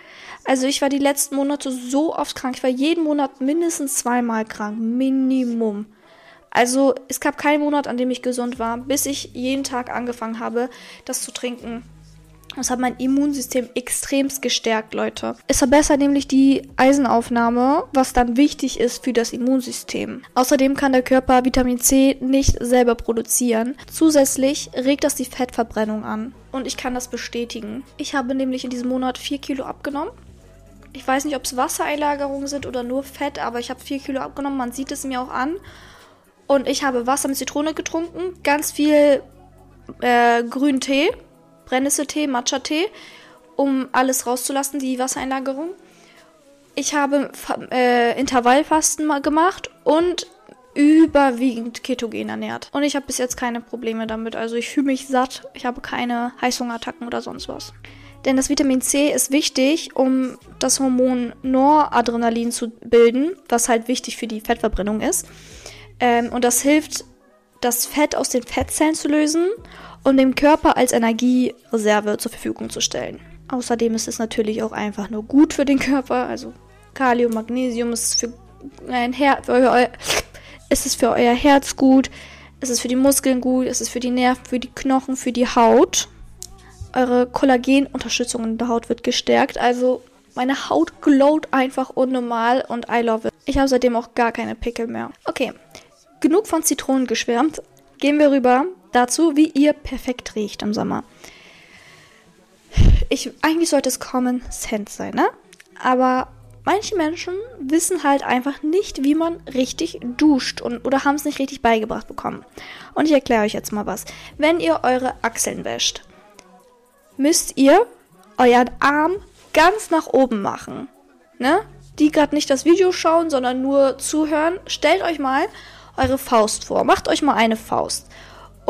[SPEAKER 1] Also ich war die letzten Monate so oft krank. Ich war jeden Monat mindestens zweimal krank. Minimum. Also es gab keinen Monat, an dem ich gesund war, bis ich jeden Tag angefangen habe, das zu trinken. Das hat mein Immunsystem extremst gestärkt, Leute. Es verbessert nämlich die Eisenaufnahme, was dann wichtig ist für das Immunsystem. Außerdem kann der Körper Vitamin C nicht selber produzieren. Zusätzlich regt das die Fettverbrennung an. Und ich kann das bestätigen. Ich habe nämlich in diesem Monat 4 Kilo abgenommen. Ich weiß nicht, ob es Wassereinlagerungen sind oder nur Fett, aber ich habe 4 Kilo abgenommen. Man sieht es mir auch an. Und ich habe Wasser mit Zitrone getrunken, ganz viel äh, grünen Tee Brennnesseltee, Matcha-Tee, um alles rauszulassen, die Wassereinlagerung. Ich habe äh, Intervallfasten mal gemacht und überwiegend ketogen ernährt. Und ich habe bis jetzt keine Probleme damit. Also ich fühle mich satt. Ich habe keine Heißhungerattacken oder sonst was. Denn das Vitamin C ist wichtig, um das Hormon Noradrenalin zu bilden, was halt wichtig für die Fettverbrennung ist. Ähm, und das hilft, das Fett aus den Fettzellen zu lösen um dem Körper als Energiereserve zur Verfügung zu stellen. Außerdem ist es natürlich auch einfach nur gut für den Körper. Also Kalium, Magnesium ist für, ein Her für euer, ist es für euer Herz gut, ist es für die Muskeln gut, ist es für die Nerven, für die Knochen, für die Haut. Eure Kollagenunterstützung in der Haut wird gestärkt. Also meine Haut glowt einfach unnormal und I love it. Ich habe seitdem auch gar keine Pickel mehr. Okay, genug von Zitronen geschwärmt. Gehen wir rüber dazu, wie ihr perfekt riecht im Sommer. Ich, eigentlich sollte es Common Sense sein, ne? Aber manche Menschen wissen halt einfach nicht, wie man richtig duscht und, oder haben es nicht richtig beigebracht bekommen. Und ich erkläre euch jetzt mal was. Wenn ihr eure Achseln wäscht, müsst ihr euren Arm ganz nach oben machen. Ne? Die gerade nicht das Video schauen, sondern nur zuhören. Stellt euch mal eure Faust vor. Macht euch mal eine Faust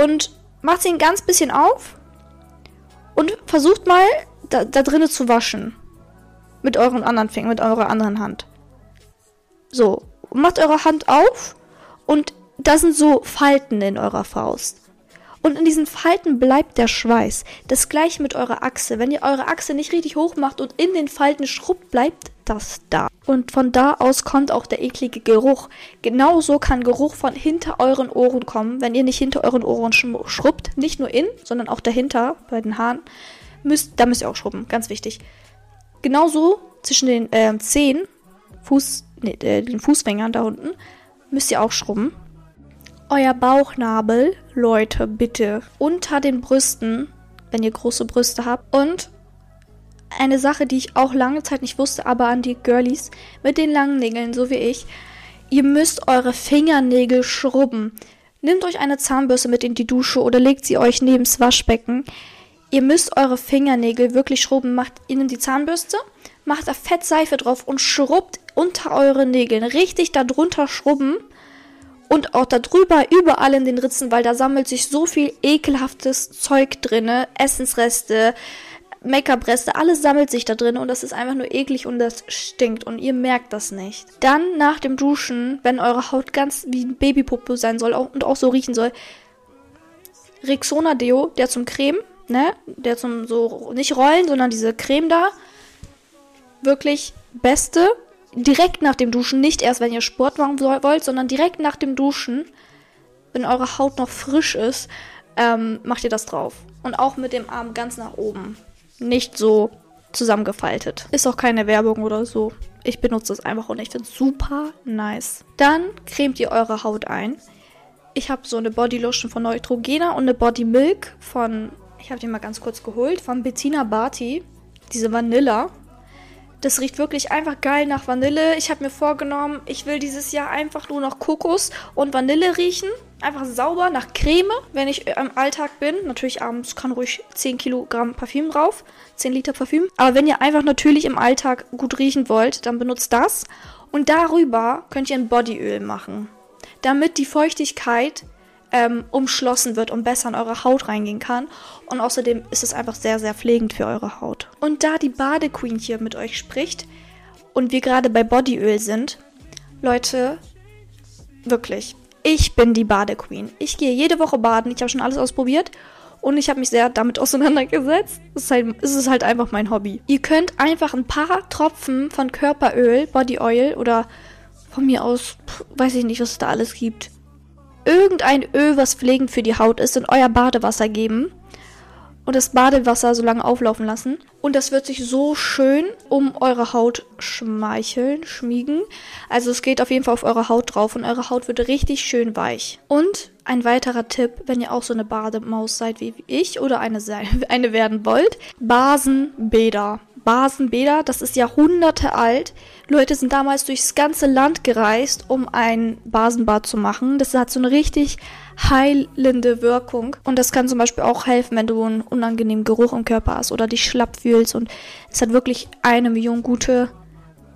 [SPEAKER 1] und macht sie ein ganz bisschen auf und versucht mal da, da drinnen zu waschen. Mit euren anderen Fingern, mit eurer anderen Hand. So, macht eure Hand auf und da sind so Falten in eurer Faust. Und in diesen Falten bleibt der Schweiß. Das gleiche mit eurer Achse. Wenn ihr eure Achse nicht richtig hoch macht und in den Falten schrubbt, bleibt das da. Und von da aus kommt auch der eklige Geruch. Genauso kann Geruch von hinter euren Ohren kommen, wenn ihr nicht hinter euren Ohren schrubbt. Nicht nur in, sondern auch dahinter, bei den Haaren. Müsst, da müsst ihr auch schrubben, ganz wichtig. Genauso zwischen den äh, Zehen, Fuß, nee, äh, den Fußfingern da unten, müsst ihr auch schrubben. Euer Bauchnabel, Leute, bitte unter den Brüsten, wenn ihr große Brüste habt, und eine Sache, die ich auch lange Zeit nicht wusste, aber an die Girlies mit den langen Nägeln, so wie ich, ihr müsst eure Fingernägel schrubben. Nehmt euch eine Zahnbürste mit in die Dusche oder legt sie euch neben das Waschbecken. Ihr müsst eure Fingernägel wirklich schrubben. Macht ihnen die Zahnbürste, macht da Fettseife drauf und schrubbt unter eure Nägeln. Richtig darunter schrubben und auch darüber überall in den Ritzen, weil da sammelt sich so viel ekelhaftes Zeug drinne, Essensreste, Make-up-Reste, alles sammelt sich da drin und das ist einfach nur eklig und das stinkt und ihr merkt das nicht. Dann nach dem Duschen, wenn eure Haut ganz wie ein Babypuppe sein soll und auch so riechen soll, Rexona Deo, der zum Creme, ne, der zum so nicht rollen, sondern diese Creme da, wirklich beste. Direkt nach dem Duschen, nicht erst wenn ihr Sport machen wollt, sondern direkt nach dem Duschen, wenn eure Haut noch frisch ist, ähm, macht ihr das drauf. Und auch mit dem Arm ganz nach oben nicht so zusammengefaltet. Ist auch keine Werbung oder so. Ich benutze es einfach und ich finde es super nice. Dann cremt ihr eure Haut ein. Ich habe so eine Bodylotion von Neutrogena und eine Body Milk von, ich habe die mal ganz kurz geholt, von Bettina Barty. Diese Vanilla. Das riecht wirklich einfach geil nach Vanille. Ich habe mir vorgenommen, ich will dieses Jahr einfach nur noch Kokos und Vanille riechen. Einfach sauber nach Creme, wenn ich im Alltag bin. Natürlich abends kann ruhig 10 Kilogramm Parfüm drauf. 10 Liter Parfüm. Aber wenn ihr einfach natürlich im Alltag gut riechen wollt, dann benutzt das. Und darüber könnt ihr ein Bodyöl machen. Damit die Feuchtigkeit ähm, umschlossen wird und besser in eure Haut reingehen kann. Und außerdem ist es einfach sehr, sehr pflegend für eure Haut. Und da die Badequeen hier mit euch spricht und wir gerade bei Bodyöl sind, Leute, wirklich, ich bin die Badequeen. Ich gehe jede Woche baden. Ich habe schon alles ausprobiert. Und ich habe mich sehr damit auseinandergesetzt. Es ist, halt, es ist halt einfach mein Hobby. Ihr könnt einfach ein paar Tropfen von Körperöl, Body Oil oder von mir aus, weiß ich nicht, was es da alles gibt, irgendein Öl, was pflegend für die Haut ist, in euer Badewasser geben und das Badewasser so lange auflaufen lassen. Und das wird sich so schön um eure Haut schmeicheln, schmiegen. Also es geht auf jeden Fall auf eure Haut drauf und eure Haut wird richtig schön weich. Und ein weiterer Tipp, wenn ihr auch so eine Bademaus seid wie ich oder eine, (laughs) eine werden wollt, Basenbäder. Basenbäder, das ist Jahrhunderte alt. Leute sind damals durchs ganze Land gereist, um ein Basenbad zu machen. Das hat so eine richtig heilende Wirkung. Und das kann zum Beispiel auch helfen, wenn du einen unangenehmen Geruch im Körper hast oder dich schlapp fühlst. Und es hat wirklich eine Million gute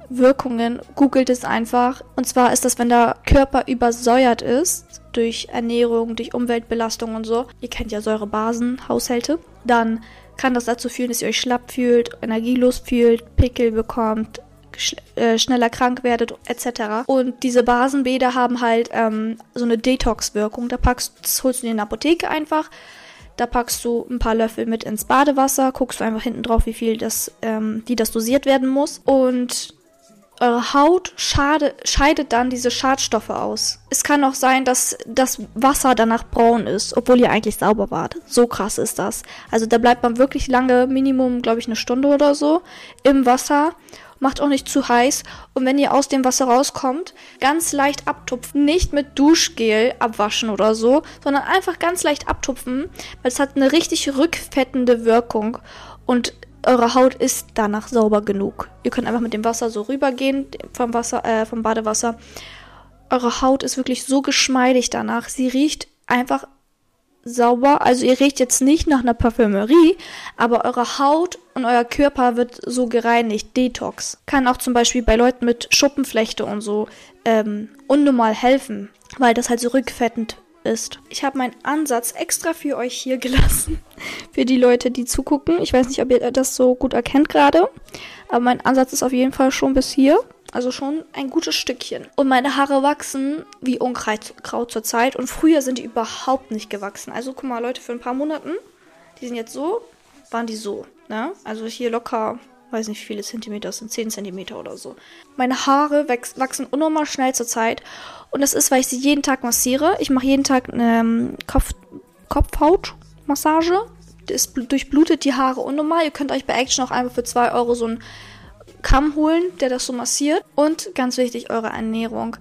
[SPEAKER 1] Wirkungen. Googelt es einfach. Und zwar ist das, wenn der Körper übersäuert ist durch Ernährung, durch Umweltbelastung und so. Ihr kennt ja Säurebasenhaushalte. Dann kann das dazu führen, dass ihr euch schlapp fühlt, energielos fühlt, Pickel bekommt, sch äh, schneller krank werdet, etc. Und diese Basenbäder haben halt ähm, so eine Detox-Wirkung. Da packst, holst du in die Apotheke einfach. Da packst du ein paar Löffel mit ins Badewasser, guckst du einfach hinten drauf, wie viel das, ähm, wie das dosiert werden muss. Und eure Haut schade, scheidet dann diese Schadstoffe aus. Es kann auch sein, dass das Wasser danach braun ist, obwohl ihr eigentlich sauber wart. So krass ist das. Also da bleibt man wirklich lange, Minimum, glaube ich, eine Stunde oder so im Wasser. Macht auch nicht zu heiß. Und wenn ihr aus dem Wasser rauskommt, ganz leicht abtupfen. Nicht mit Duschgel abwaschen oder so, sondern einfach ganz leicht abtupfen, weil es hat eine richtig rückfettende Wirkung. Und eure Haut ist danach sauber genug. Ihr könnt einfach mit dem Wasser so rübergehen, vom Wasser, äh, vom Badewasser. Eure Haut ist wirklich so geschmeidig danach. Sie riecht einfach sauber. Also ihr riecht jetzt nicht nach einer Parfümerie, aber eure Haut und euer Körper wird so gereinigt. Detox. Kann auch zum Beispiel bei Leuten mit Schuppenflechte und so ähm, unnormal helfen, weil das halt so rückfettend ist. Ich habe meinen Ansatz extra für euch hier (laughs) gelassen. für die Leute, die zugucken. Ich weiß nicht, ob ihr das so gut erkennt gerade. Aber mein Ansatz ist auf jeden Fall schon bis hier. Also schon ein gutes Stückchen. Und meine Haare wachsen wie Unkraut zur Zeit. Und früher sind die überhaupt nicht gewachsen. Also guck mal, Leute, für ein paar Monaten, die sind jetzt so, waren die so. Ne? Also hier locker weiß nicht wie viele Zentimeter, sind 10 Zentimeter oder so. Meine Haare wachsen unnormal schnell zur Zeit und das ist, weil ich sie jeden Tag massiere. Ich mache jeden Tag eine ähm, Kopf Kopfhautmassage. Das durchblutet die Haare unnormal. Ihr könnt euch bei Action auch einfach für 2 Euro so einen Kamm holen, der das so massiert. Und ganz wichtig, eure Ernährung.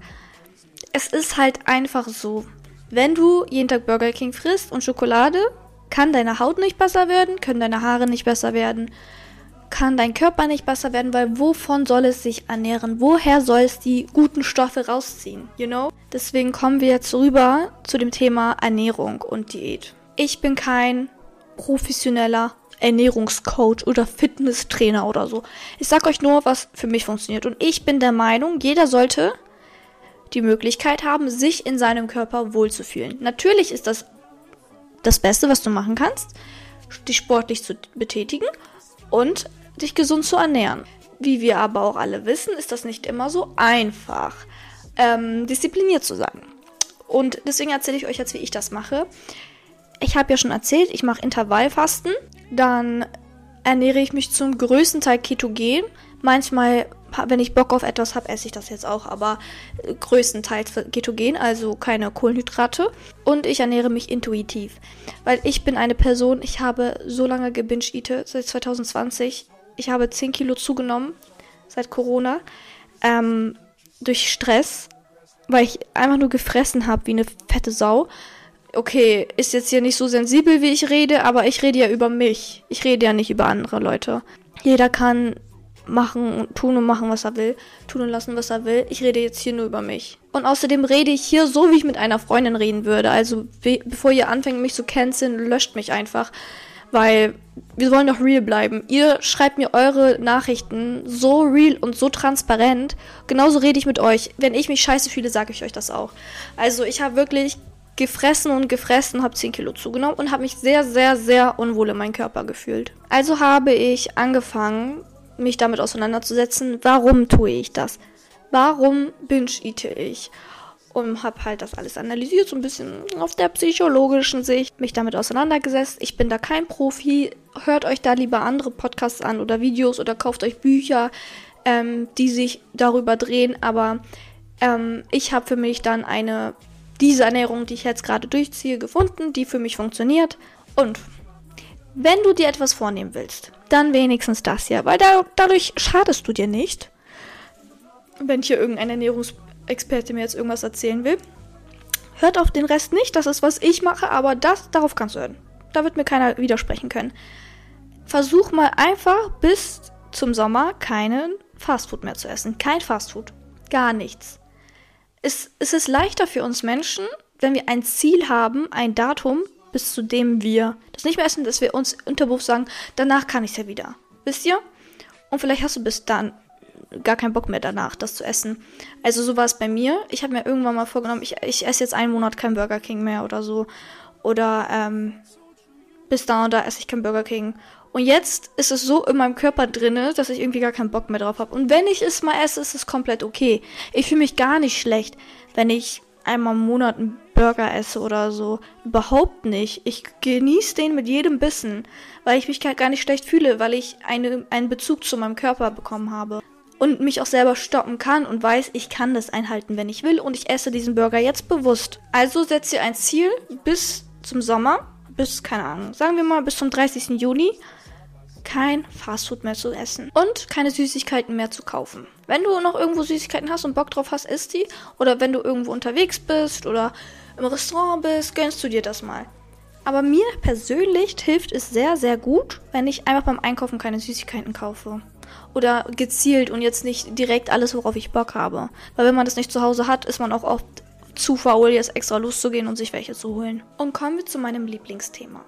[SPEAKER 1] Es ist halt einfach so. Wenn du jeden Tag Burger King frisst und Schokolade, kann deine Haut nicht besser werden, können deine Haare nicht besser werden kann dein Körper nicht besser werden, weil wovon soll es sich ernähren? Woher soll es die guten Stoffe rausziehen? You know? Deswegen kommen wir jetzt rüber zu dem Thema Ernährung und Diät. Ich bin kein professioneller Ernährungscoach oder Fitnesstrainer oder so. Ich sag euch nur, was für mich funktioniert. Und ich bin der Meinung, jeder sollte die Möglichkeit haben, sich in seinem Körper wohlzufühlen. Natürlich ist das das Beste, was du machen kannst, dich sportlich zu betätigen und dich gesund zu ernähren. Wie wir aber auch alle wissen, ist das nicht immer so einfach, ähm, diszipliniert zu sein. Und deswegen erzähle ich euch jetzt, wie ich das mache. Ich habe ja schon erzählt, ich mache Intervallfasten. Dann ernähre ich mich zum größten Teil ketogen. Manchmal, wenn ich Bock auf etwas habe, esse ich das jetzt auch, aber größtenteils ketogen, also keine Kohlenhydrate. Und ich ernähre mich intuitiv, weil ich bin eine Person, ich habe so lange gebinged seit 2020. Ich habe 10 Kilo zugenommen seit Corona ähm, durch Stress, weil ich einfach nur gefressen habe wie eine fette Sau okay, ist jetzt hier nicht so sensibel, wie ich rede, aber ich rede ja über mich. Ich rede ja nicht über andere Leute. Jeder kann machen und tun und machen, was er will, tun und lassen, was er will. Ich rede jetzt hier nur über mich. Und außerdem rede ich hier so, wie ich mit einer Freundin reden würde. Also be bevor ihr anfängt, mich zu canceln, löscht mich einfach. Weil wir wollen doch real bleiben. Ihr schreibt mir eure Nachrichten so real und so transparent. Genauso rede ich mit euch. Wenn ich mich scheiße fühle, sage ich euch das auch. Also ich habe wirklich gefressen und gefressen, habe 10 Kilo zugenommen und habe mich sehr, sehr, sehr unwohl in meinem Körper gefühlt. Also habe ich angefangen, mich damit auseinanderzusetzen, warum tue ich das? Warum binge-eate ich? Und habe halt das alles analysiert, so ein bisschen auf der psychologischen Sicht, mich damit auseinandergesetzt. Ich bin da kein Profi. Hört euch da lieber andere Podcasts an oder Videos oder kauft euch Bücher, ähm, die sich darüber drehen. Aber ähm, ich habe für mich dann eine diese Ernährung, die ich jetzt gerade durchziehe, gefunden, die für mich funktioniert. Und wenn du dir etwas vornehmen willst, dann wenigstens das hier, weil da, dadurch schadest du dir nicht. Wenn hier irgendein Ernährungsexperte mir jetzt irgendwas erzählen will. Hört auf den Rest nicht, das ist, was ich mache, aber das, darauf kannst du hören. Da wird mir keiner widersprechen können. Versuch mal einfach bis zum Sommer keinen Fastfood mehr zu essen. Kein Fastfood. Gar nichts es, es ist leichter für uns Menschen, wenn wir ein Ziel haben, ein Datum, bis zu dem wir das nicht mehr essen, dass wir uns unterbewusst sagen, danach kann ich es ja wieder. Wisst ihr? Und vielleicht hast du bis dann gar keinen Bock mehr danach, das zu essen. Also so war es bei mir. Ich habe mir irgendwann mal vorgenommen, ich, ich esse jetzt einen Monat kein Burger King mehr oder so. Oder ähm, bis da und da esse ich kein Burger King. Und jetzt ist es so in meinem Körper drinne, dass ich irgendwie gar keinen Bock mehr drauf habe. Und wenn ich es mal esse, ist es komplett okay. Ich fühle mich gar nicht schlecht, wenn ich einmal im Monat einen Burger esse oder so. Überhaupt nicht. Ich genieße den mit jedem Bissen, weil ich mich gar nicht schlecht fühle, weil ich eine, einen Bezug zu meinem Körper bekommen habe. Und mich auch selber stoppen kann und weiß, ich kann das einhalten, wenn ich will. Und ich esse diesen Burger jetzt bewusst. Also setze ihr ein Ziel bis zum Sommer. Bis, keine Ahnung, sagen wir mal bis zum 30. Juni kein Fastfood mehr zu essen und keine Süßigkeiten mehr zu kaufen. Wenn du noch irgendwo Süßigkeiten hast und Bock drauf hast, isst die. Oder wenn du irgendwo unterwegs bist oder im Restaurant bist, gönnst du dir das mal. Aber mir persönlich hilft es sehr, sehr gut, wenn ich einfach beim Einkaufen keine Süßigkeiten kaufe. Oder gezielt und jetzt nicht direkt alles, worauf ich Bock habe. Weil wenn man das nicht zu Hause hat, ist man auch oft zu faul, jetzt extra loszugehen und sich welche zu holen. Und kommen wir zu meinem Lieblingsthema.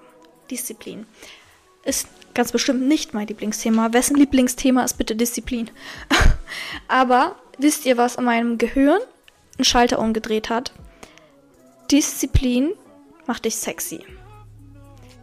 [SPEAKER 1] Disziplin. Ist ganz bestimmt nicht mein Lieblingsthema. Wessen Lieblingsthema ist bitte Disziplin? (laughs) Aber wisst ihr, was in meinem Gehirn einen Schalter umgedreht hat? Disziplin macht dich sexy.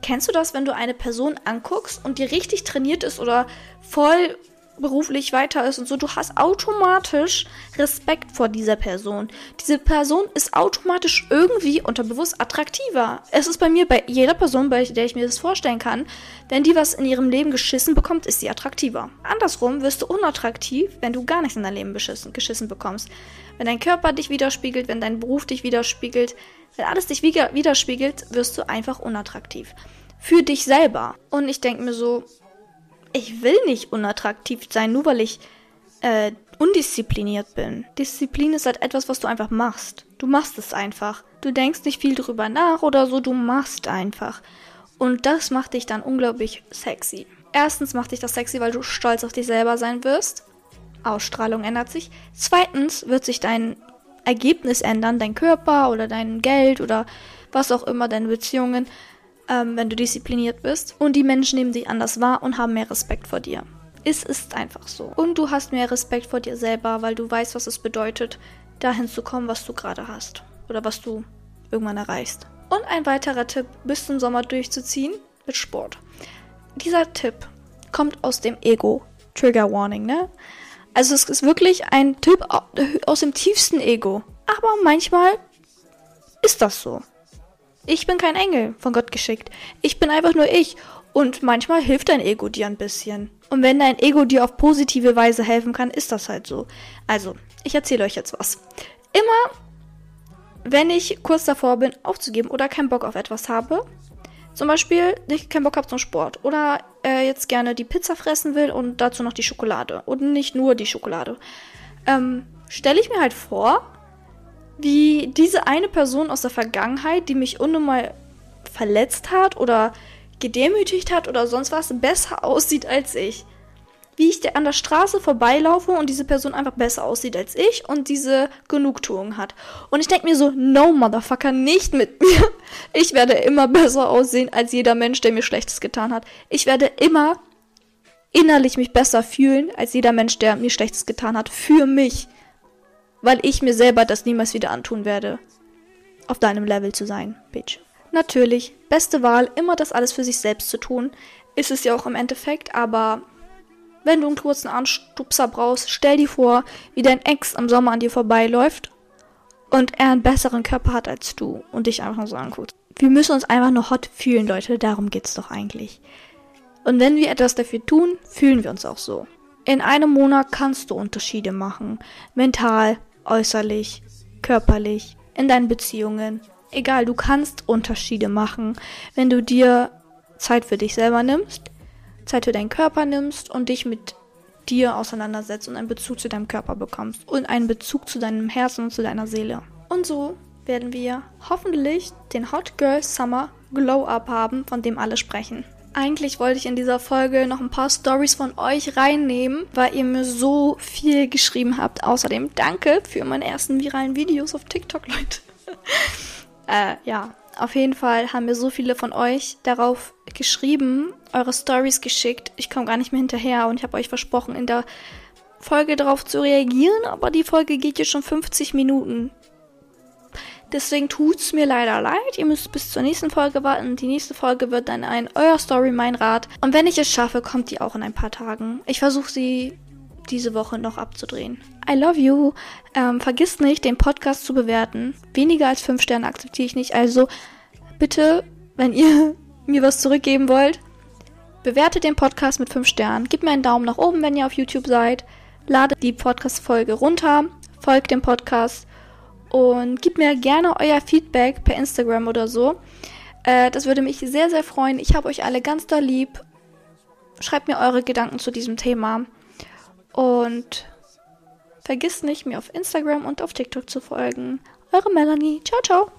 [SPEAKER 1] Kennst du das, wenn du eine Person anguckst und die richtig trainiert ist oder voll beruflich weiter ist und so, du hast automatisch Respekt vor dieser Person. Diese Person ist automatisch irgendwie unterbewusst attraktiver. Es ist bei mir bei jeder Person, bei der ich mir das vorstellen kann, wenn die was in ihrem Leben geschissen bekommt, ist sie attraktiver. Andersrum wirst du unattraktiv, wenn du gar nichts in deinem Leben beschissen, geschissen bekommst. Wenn dein Körper dich widerspiegelt, wenn dein Beruf dich widerspiegelt, wenn alles dich widerspiegelt, wirst du einfach unattraktiv. Für dich selber. Und ich denke mir so, ich will nicht unattraktiv sein, nur weil ich äh, undiszipliniert bin. Disziplin ist halt etwas, was du einfach machst. Du machst es einfach. Du denkst nicht viel drüber nach oder so, du machst einfach. Und das macht dich dann unglaublich sexy. Erstens macht dich das sexy, weil du stolz auf dich selber sein wirst. Ausstrahlung ändert sich. Zweitens wird sich dein Ergebnis ändern, dein Körper oder dein Geld oder was auch immer, deine Beziehungen, ähm, wenn du diszipliniert bist. Und die Menschen nehmen dich anders wahr und haben mehr Respekt vor dir. Es ist einfach so. Und du hast mehr Respekt vor dir selber, weil du weißt, was es bedeutet, dahin zu kommen, was du gerade hast. Oder was du irgendwann erreichst. Und ein weiterer Tipp, bis zum Sommer durchzuziehen, mit Sport. Dieser Tipp kommt aus dem Ego. Trigger Warning, ne? Also es ist wirklich ein Tipp aus dem tiefsten Ego. Aber manchmal ist das so. Ich bin kein Engel von Gott geschickt. Ich bin einfach nur ich. Und manchmal hilft dein Ego dir ein bisschen. Und wenn dein Ego dir auf positive Weise helfen kann, ist das halt so. Also, ich erzähle euch jetzt was. Immer, wenn ich kurz davor bin, aufzugeben oder keinen Bock auf etwas habe, zum Beispiel, ich keinen Bock habe zum Sport oder äh, jetzt gerne die Pizza fressen will und dazu noch die Schokolade und nicht nur die Schokolade, ähm, stelle ich mir halt vor, wie diese eine Person aus der Vergangenheit, die mich unnormal verletzt hat oder gedemütigt hat oder sonst was, besser (laughs) aussieht als ich. Wie ich an der Straße vorbeilaufe und diese Person einfach besser aussieht als ich und diese Genugtuung hat. Und ich denke mir so, no, Motherfucker, nicht mit (laughs) mir. Ich werde immer besser aussehen als jeder Mensch, der mir Schlechtes getan hat. Ich werde immer innerlich mich besser fühlen als jeder Mensch, der mir Schlechtes getan hat. Für mich. Weil ich mir selber das niemals wieder antun werde. Auf deinem Level zu sein, Bitch. Natürlich, beste Wahl, immer das alles für sich selbst zu tun. Ist es ja auch im Endeffekt, aber wenn du einen kurzen Anstupser brauchst, stell dir vor, wie dein Ex im Sommer an dir vorbeiläuft und er einen besseren Körper hat als du und dich einfach nur so anguckt. Wir müssen uns einfach nur hot fühlen, Leute. Darum geht's doch eigentlich. Und wenn wir etwas dafür tun, fühlen wir uns auch so. In einem Monat kannst du Unterschiede machen. Mental, äußerlich, körperlich, in deinen Beziehungen, egal, du kannst Unterschiede machen, wenn du dir Zeit für dich selber nimmst, Zeit für deinen Körper nimmst und dich mit dir auseinandersetzt und einen Bezug zu deinem Körper bekommst und einen Bezug zu deinem Herzen und zu deiner Seele. Und so werden wir hoffentlich den Hot Girl Summer Glow Up haben, von dem alle sprechen. Eigentlich wollte ich in dieser Folge noch ein paar Stories von euch reinnehmen, weil ihr mir so viel geschrieben habt. Außerdem danke für meine ersten viralen Videos auf TikTok, (laughs) Leute. Äh, ja, auf jeden Fall haben mir so viele von euch darauf geschrieben, eure Stories geschickt. Ich komme gar nicht mehr hinterher und ich habe euch versprochen, in der Folge darauf zu reagieren, aber die Folge geht jetzt schon 50 Minuten. Deswegen tut's mir leider leid. Ihr müsst bis zur nächsten Folge warten. Die nächste Folge wird dann ein Euer Story, mein Rat. Und wenn ich es schaffe, kommt die auch in ein paar Tagen. Ich versuche sie diese Woche noch abzudrehen. I love you. Ähm, vergiss nicht, den Podcast zu bewerten. Weniger als 5 Sterne akzeptiere ich nicht. Also bitte, wenn ihr (laughs) mir was zurückgeben wollt, bewertet den Podcast mit 5 Sternen. Gebt mir einen Daumen nach oben, wenn ihr auf YouTube seid. Ladet die Podcast-Folge runter. Folgt dem Podcast. Und gebt mir gerne euer Feedback per Instagram oder so. Äh, das würde mich sehr, sehr freuen. Ich habe euch alle ganz doll lieb. Schreibt mir eure Gedanken zu diesem Thema. Und vergisst nicht, mir auf Instagram und auf TikTok zu folgen. Eure Melanie. Ciao, ciao.